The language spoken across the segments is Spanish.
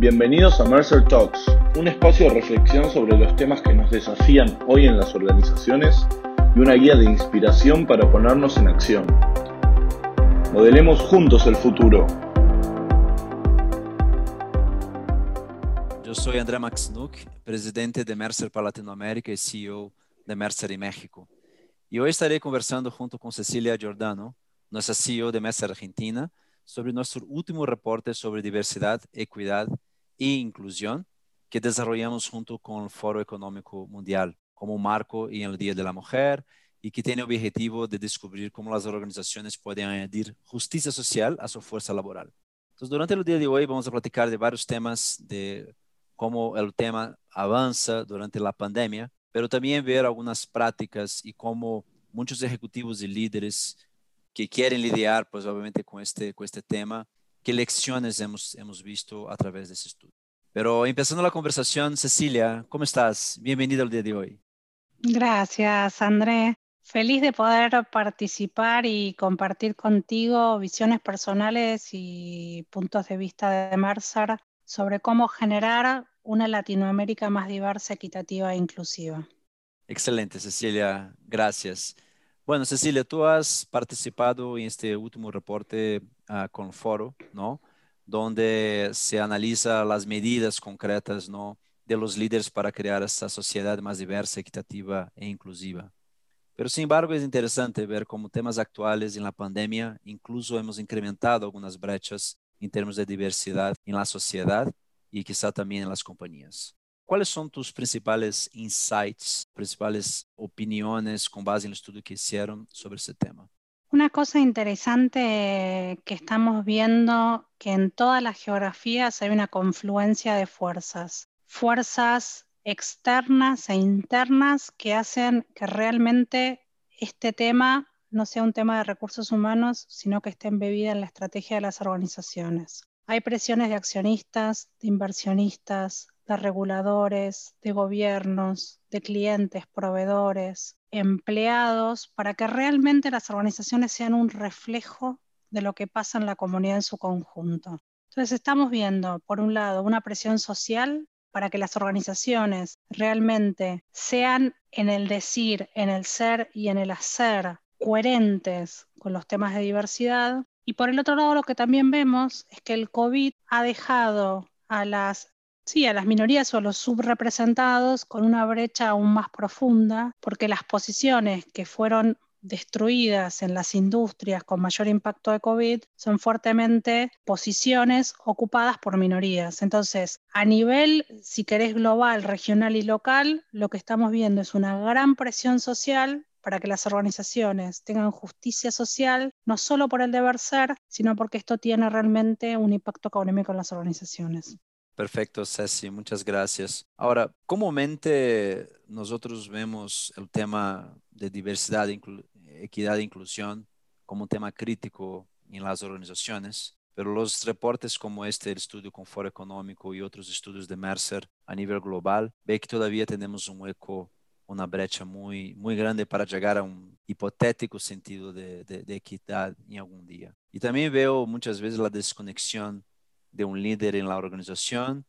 Bienvenidos a Mercer Talks, un espacio de reflexión sobre los temas que nos desafían hoy en las organizaciones y una guía de inspiración para ponernos en acción. Modelemos juntos el futuro. Yo soy André Maxnuk, presidente de Mercer para Latinoamérica y CEO de Mercer en México. Y hoy estaré conversando junto con Cecilia Giordano, nuestra CEO de Mercer Argentina, sobre nuestro último reporte sobre diversidad, equidad e inclusión que desarrollamos junto con el Foro Económico Mundial como marco en el Día de la Mujer y que tiene el objetivo de descubrir cómo las organizaciones pueden añadir justicia social a su fuerza laboral. Entonces, durante el día de hoy vamos a platicar de varios temas, de cómo el tema avanza durante la pandemia, pero también ver algunas prácticas y cómo muchos ejecutivos y líderes que quieren lidiar, pues obviamente con este, con este tema, qué lecciones hemos, hemos visto a través de ese estudio. Pero empezando la conversación, Cecilia, ¿cómo estás? Bienvenida al día de hoy. Gracias, André. Feliz de poder participar y compartir contigo visiones personales y puntos de vista de Mercer sobre cómo generar una Latinoamérica más diversa, equitativa e inclusiva. Excelente, Cecilia. Gracias. Bueno, Cecilia, tú has participado en este último reporte uh, con Foro, ¿no? Donde se analiza las medidas concretas, ¿no? De los líderes para crear esta sociedad más diversa, equitativa e inclusiva. Pero, sin embargo, es interesante ver cómo temas actuales en la pandemia incluso hemos incrementado algunas brechas en términos de diversidad en la sociedad y quizá también en las compañías. ¿Cuáles son tus principales insights, principales opiniones con base en el estudio que hicieron sobre ese tema? Una cosa interesante que estamos viendo que en todas las geografías hay una confluencia de fuerzas, fuerzas externas e internas que hacen que realmente este tema no sea un tema de recursos humanos, sino que esté embebida en la estrategia de las organizaciones. Hay presiones de accionistas, de inversionistas, de reguladores, de gobiernos, de clientes, proveedores, empleados, para que realmente las organizaciones sean un reflejo de lo que pasa en la comunidad en su conjunto. Entonces estamos viendo, por un lado, una presión social para que las organizaciones realmente sean en el decir, en el ser y en el hacer coherentes con los temas de diversidad. Y por el otro lado, lo que también vemos es que el COVID ha dejado a las Sí, a las minorías o a los subrepresentados con una brecha aún más profunda, porque las posiciones que fueron destruidas en las industrias con mayor impacto de COVID son fuertemente posiciones ocupadas por minorías. Entonces, a nivel, si querés, global, regional y local, lo que estamos viendo es una gran presión social para que las organizaciones tengan justicia social, no solo por el deber ser, sino porque esto tiene realmente un impacto económico en las organizaciones. Perfecto, Ceci, muchas gracias. Ahora, comúnmente nosotros vemos el tema de diversidad, equidad e inclusión como un tema crítico en las organizaciones, pero los reportes como este, el estudio con Foro Económico y otros estudios de Mercer a nivel global, ve que todavía tenemos un hueco, una brecha muy, muy grande para llegar a un hipotético sentido de equidad en algún día. Y también veo muchas veces la desconexión de un líder en la organización,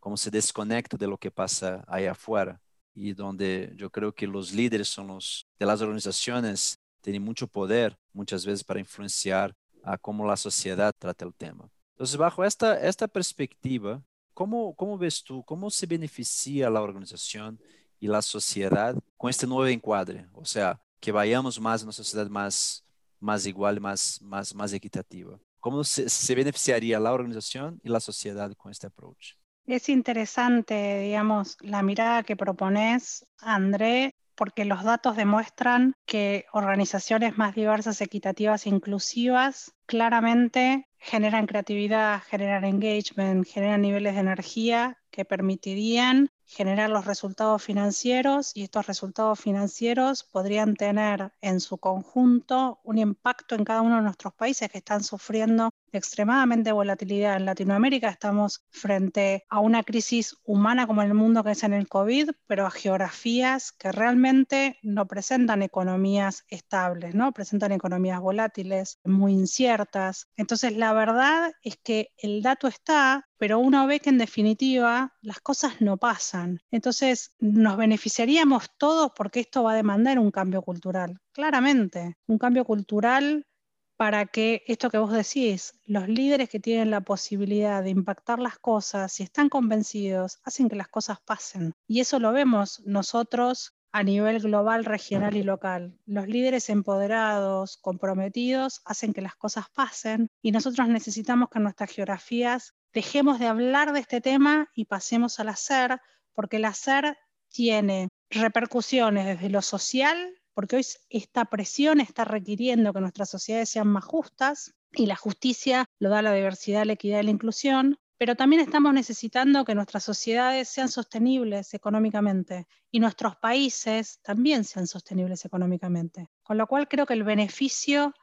cómo se desconecta de lo que pasa ahí afuera. Y donde yo creo que los líderes son los de las organizaciones, tienen mucho poder muchas veces para influenciar a cómo la sociedad trata el tema. Entonces, bajo esta, esta perspectiva, ¿cómo, ¿cómo ves tú, cómo se beneficia la organización y la sociedad con este nuevo encuadre? O sea, que vayamos más a una sociedad más, más igual, más, más, más equitativa. ¿Cómo se, beneficiaría la organización y la sociedad con este approach? Es interesante, digamos, la mirada que propones, André, porque los datos demuestran que organizaciones más diversas, equitativas e inclusivas claramente generan creatividad, generan engagement, generan niveles de energía que permitirían generar los resultados financieros y estos resultados financieros podrían tener en su conjunto un impacto en cada uno de nuestros países que están sufriendo extremadamente volatilidad. En Latinoamérica estamos frente a una crisis humana como el mundo que es en el COVID, pero a geografías que realmente no presentan economías estables, ¿no? Presentan economías volátiles, muy inciertas. Entonces, la verdad es que el dato está, pero uno ve que en definitiva las cosas no pasan. Entonces, nos beneficiaríamos todos porque esto va a demandar un cambio cultural, claramente, un cambio cultural para que esto que vos decís, los líderes que tienen la posibilidad de impactar las cosas, y están convencidos, hacen que las cosas pasen. Y eso lo vemos nosotros a nivel global, regional y local. Los líderes empoderados, comprometidos, hacen que las cosas pasen y nosotros necesitamos que en nuestras geografías dejemos de hablar de este tema y pasemos al hacer, porque el hacer tiene repercusiones desde lo social, porque hoy esta presión está requiriendo que nuestras sociedades sean más justas y la justicia lo da la diversidad, la equidad y la inclusión, pero también estamos necesitando que nuestras sociedades sean sostenibles económicamente y nuestros países también sean sostenibles económicamente. Con lo cual creo que el beneficio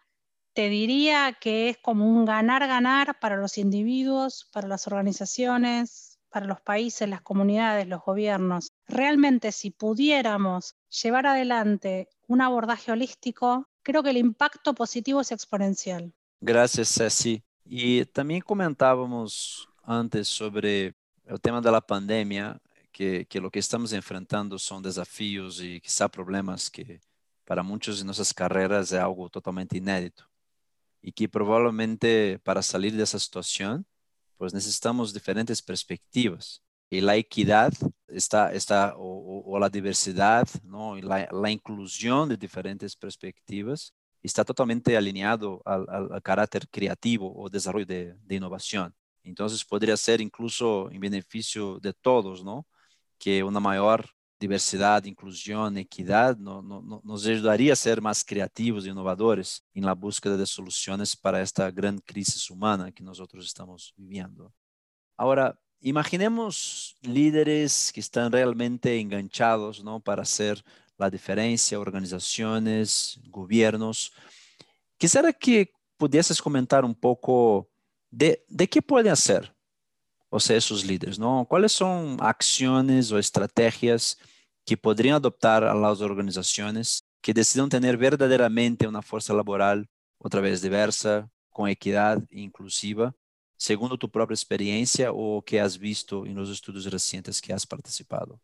te diría que es como un ganar-ganar para los individuos, para las organizaciones, para los países, las comunidades, los gobiernos. Realmente si pudiéramos llevar adelante un abordaje holístico, creo que el impacto positivo es exponencial. Gracias, Ceci. Y también comentábamos antes sobre el tema de la pandemia, que, lo que estamos enfrentando son desafíos y quizá problemas que para muchos de nuestras carreras es algo totalmente inédito y que probablemente para salir de esa situación, pues necesitamos diferentes perspectivas. Y la equidad está, está o, la diversidad, ¿no? Y la, la, inclusión de diferentes perspectivas está totalmente alineado al, al, carácter creativo o desarrollo de, de, innovación. Entonces podría ser incluso en beneficio de todos, ¿no? Que una mayor diversidad, inclusión, equidad, no, no, nos ayudaría a ser más creativos e inovadores en la búsqueda de soluciones para esta gran crisis humana que nosotros estamos viviendo. Ahora, imaginemos líderes que están realmente enganchados ¿no? para hacer la diferencia, organizaciones, gobiernos. Quisiera que pudieses comentar un poco de, de qué pueden hacer o sea, esos líderes, ¿no? ¿Cuáles son acciones o estrategias que podrían adoptar a las organizaciones que decidan tener verdaderamente una fuerza laboral otra vez diversa, con equidad e inclusiva, segundo tu propia experiencia o que has visto en los estudios recientes que has participado?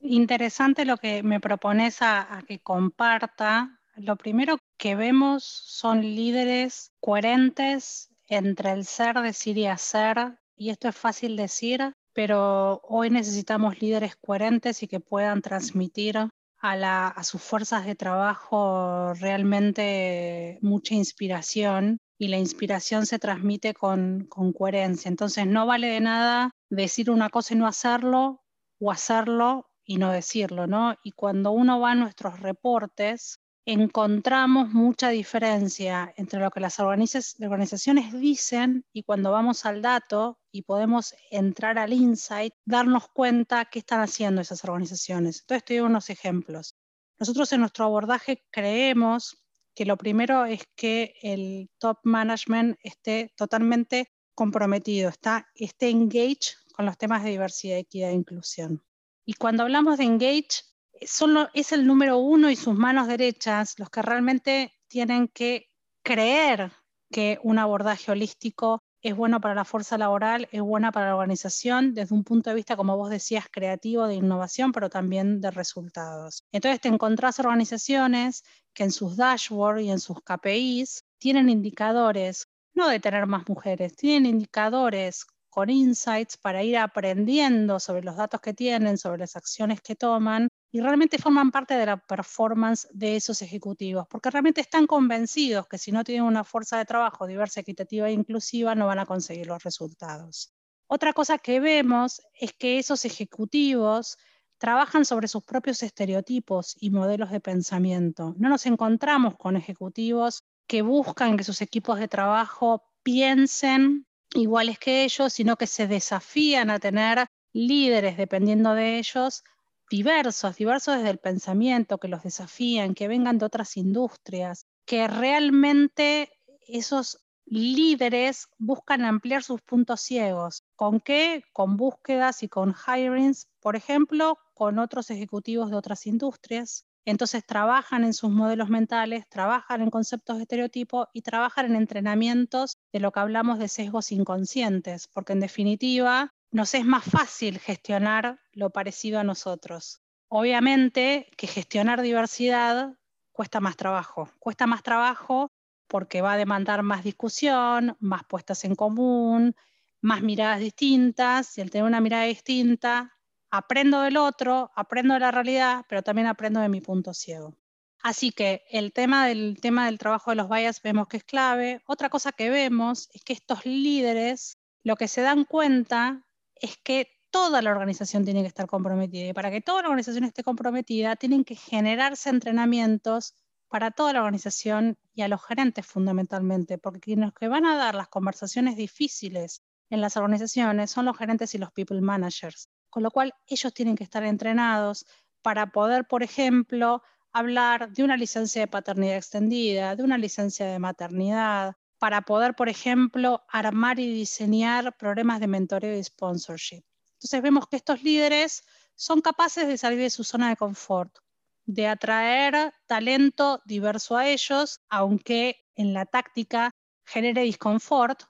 Interesante lo que me propones a, a que comparta. Lo primero que vemos son líderes coherentes entre el ser, decir y hacer, y esto es fácil decir, pero hoy necesitamos líderes coherentes y que puedan transmitir a, sus fuerzas de trabajo realmente mucha inspiración y la inspiración se transmite con, con coherencia. Entonces no vale de nada decir una cosa y no hacerlo o hacerlo y no decirlo, ¿no? Y cuando uno va a nuestros reportes, encontramos mucha diferencia entre lo que las organizaciones dicen y cuando vamos al dato y podemos entrar al insight, darnos cuenta qué están haciendo esas organizaciones. Entonces, estoy unos ejemplos. Nosotros en nuestro abordaje creemos que lo primero es que el top management esté totalmente comprometido, está, esté engaged con los temas de diversidad, equidad e inclusión. Y cuando hablamos de engage, es el número uno y sus manos derechas los que realmente tienen que creer que un abordaje holístico es bueno para la fuerza laboral, es buena para la organización desde un punto de vista, como vos decías, creativo, de innovación, pero también de resultados. Entonces te encontrás organizaciones que en sus dashboards y en sus KPIs tienen indicadores, no de tener más mujeres, tienen indicadores con insights para ir aprendiendo sobre los datos que tienen, sobre las acciones que toman y realmente forman parte de la performance de esos ejecutivos, porque realmente están convencidos que si no tienen una fuerza de trabajo diversa, equitativa e inclusiva, no van a conseguir los resultados. Otra cosa que vemos es que esos ejecutivos trabajan sobre sus propios estereotipos y modelos de pensamiento. No nos encontramos con ejecutivos que buscan que sus equipos de trabajo piensen iguales que ellos, sino que se desafían a tener líderes, dependiendo de ellos, diversos, diversos desde el pensamiento, que los desafían, que vengan de otras industrias, que realmente esos líderes buscan ampliar sus puntos ciegos. ¿Con qué? Con búsquedas y con hirings, por ejemplo, con otros ejecutivos de otras industrias. Entonces trabajan en sus modelos mentales, trabajan en conceptos de estereotipo y trabajan en entrenamientos de lo que hablamos de sesgos inconscientes, porque en definitiva nos es más fácil gestionar lo parecido a nosotros. Obviamente que gestionar diversidad cuesta más trabajo, cuesta más trabajo porque va a demandar más discusión, más puestas en común, más miradas distintas, y al tener una mirada distinta, aprendo del otro, aprendo de la realidad, pero también aprendo de mi punto ciego. Así que el tema del, tema del trabajo de los bias vemos que es clave. Otra cosa que vemos es que estos líderes lo que se dan cuenta es que toda la organización tiene que estar comprometida y para que toda la organización esté comprometida tienen que generarse entrenamientos para toda la organización y a los gerentes fundamentalmente, porque quienes que van a dar las conversaciones difíciles en las organizaciones son los gerentes y los people managers, con lo cual ellos tienen que estar entrenados para poder, por ejemplo, hablar de una licencia de paternidad extendida, de una licencia de maternidad, para poder, por ejemplo, armar y diseñar programas de mentoreo y sponsorship. Entonces vemos que estos líderes son capaces de salir de su zona de confort, de atraer talento diverso a ellos, aunque en la táctica genere disconfort,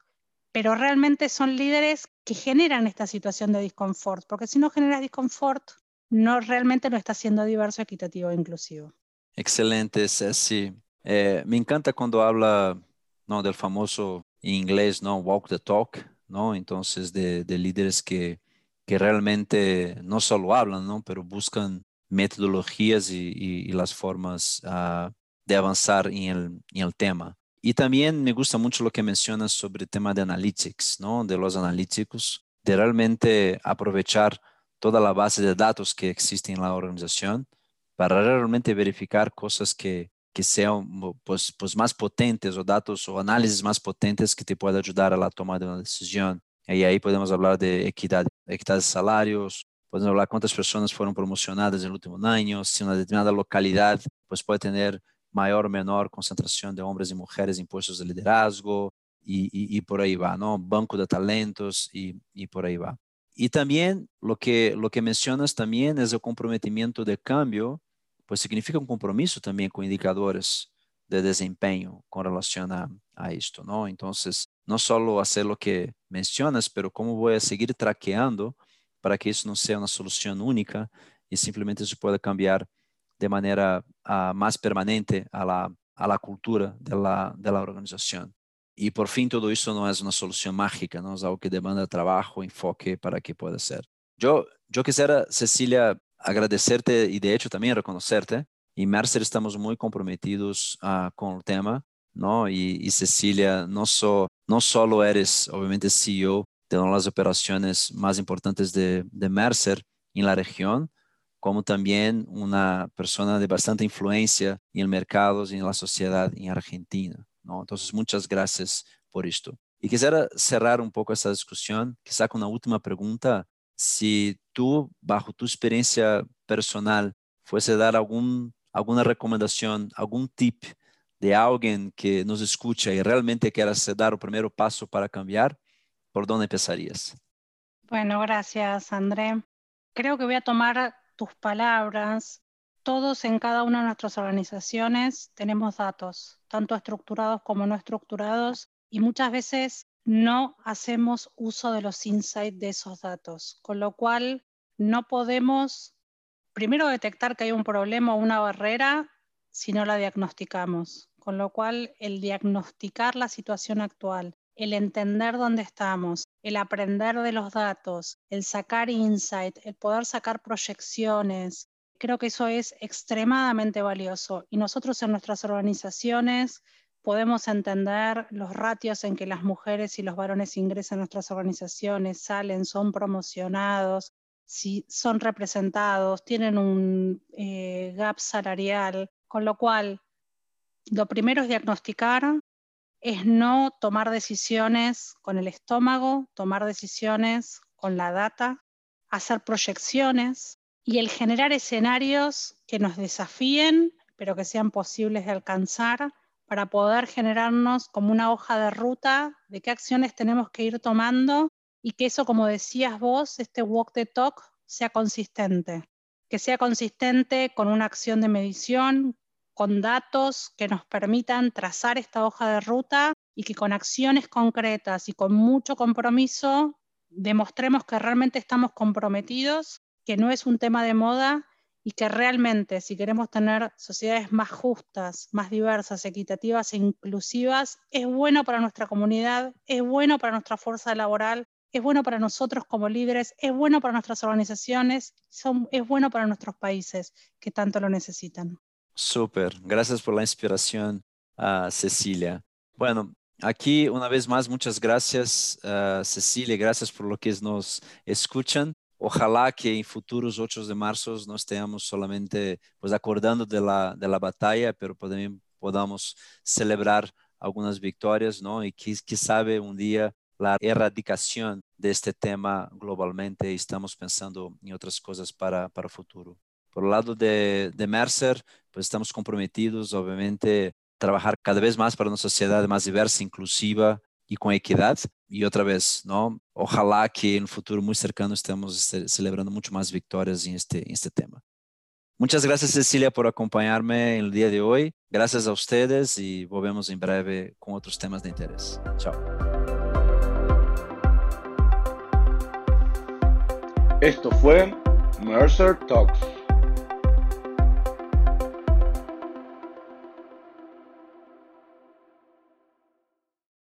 pero realmente son líderes que generan esta situación de disconfort, porque si no generas disconfort, no realmente no está siendo diverso, equitativo e inclusivo. Excelente, Ceci. Eh, me encanta cuando habla no, del famoso en inglés, ¿no? Walk the talk, ¿no? Entonces, de, de líderes que, que realmente no solo hablan, ¿no? Pero buscan metodologías y, las formas ah, de avanzar en el, tema. Y también me gusta mucho lo que mencionas sobre el tema de analytics, ¿no? de los analíticos, de realmente aprovechar toda la base de datos que existe en la organización para realmente verificar cosas que, que sean pues, pues más potentes o datos o análisis más potentes que te puedan ayudar a la toma de una decisión. Y ahí podemos hablar de equidad, equidad de salarios, podemos hablar cuántas personas fueron promocionadas en el último año, si una determinada localidad pues puede tener mayor o menor concentración de hombres y mujeres en puestos de liderazgo y, y, por ahí va, ¿no? Banco de talentos y, y, por ahí va. Y también lo que, lo que mencionas también es el comprometimiento de cambio, pues significa un compromiso también con indicadores de desempeño con relación a, a esto, ¿no? Entonces, no solo hacer lo que mencionas, cómo voy a seguir traqueando para que isso não seja uma solução única e simplesmente isso pueda cambiar de maneira uh, mais permanente a la, a la cultura de la organización. E por fim, todo isso não é uma solução mágica, não é algo que demanda trabalho, enfoque para que pueda ser. Eu, eu quisiera, Cecília, agradecerte e de hecho também reconocerte. E Mercer estamos muito comprometidos uh, com o tema, não? E, e Cecília, não só não só eres, obviamente, CEO de una de las operaciones más importantes de, de Mercer en la región, como también una persona de bastante influencia en el mercado y en la sociedad en Argentina. ¿no? Entonces, muchas gracias por esto. Y quisiera cerrar un poco esta discusión, quizá con una última pregunta. Si tú, bajo tu experiencia personal, fuese dar algún, alguna recomendación, algún tip de alguien que nos escucha y realmente quiera dar el primer paso para cambiar, ¿Por dónde empezarías? Bueno, gracias, André. Creo que voy a tomar tus palabras. Todos en cada una de nuestras organizaciones tenemos datos, tanto estructurados como no estructurados, y muchas veces no hacemos uso de los insights de esos datos, con lo cual no podemos primero detectar que hay un problema o una barrera si no la diagnosticamos, con lo cual el diagnosticar la situación actual el entender dónde estamos, el aprender de los datos, el sacar insight, el poder sacar proyecciones. Creo que eso es extremadamente valioso y nosotros en nuestras organizaciones podemos entender los ratios en que las mujeres y los varones ingresan a nuestras organizaciones, salen, son promocionados, si son representados, tienen un eh, gap salarial, con lo cual lo primero es diagnosticar, es no tomar decisiones con el estómago, tomar decisiones con la data, hacer proyecciones y el generar escenarios que nos desafíen, pero que sean posibles de alcanzar para poder generarnos como una hoja de ruta de qué acciones tenemos que ir tomando y que eso, como decías vos, este walk the talk sea consistente, que sea consistente con una acción de medición, con datos que nos permitan trazar esta hoja de ruta y que con acciones concretas y con mucho compromiso demostremos que realmente estamos comprometidos, que no es un tema de moda y que realmente si queremos tener sociedades más justas, más diversas, equitativas e inclusivas, es bueno para nuestra comunidad, es bueno para nuestra fuerza laboral, es bueno para nosotros como líderes, es bueno para nuestras organizaciones, es bueno para nuestros países que tanto lo necesitan. Súper, gracias por la inspiración, uh, Cecilia. Bueno, aquí una vez más, muchas gracias, uh, Cecilia, gracias por lo que nos escuchan. Ojalá que en futuros 8 de marzo no estemos solamente pues, acordando de la, de la batalla, pero también podamos celebrar algunas victorias, ¿no? Y que, que sabe un día la erradicación de este tema globalmente estamos pensando en otras cosas para, para el futuro. Por el lado de, de Mercer, pues estamos comprometidos, obviamente, trabajar cada vez más para una sociedad más diversa, inclusiva y con equidad. Y otra vez, ¿no? Ojalá que un futuro muy cercano estemos celebrando mucho más victorias en este, este tema. Muchas gracias, Cecilia, por acompañarme en el día de hoy. Gracias a ustedes y volvemos en breve con otros temas de interés. Chao. Esto fue Mercer Talks.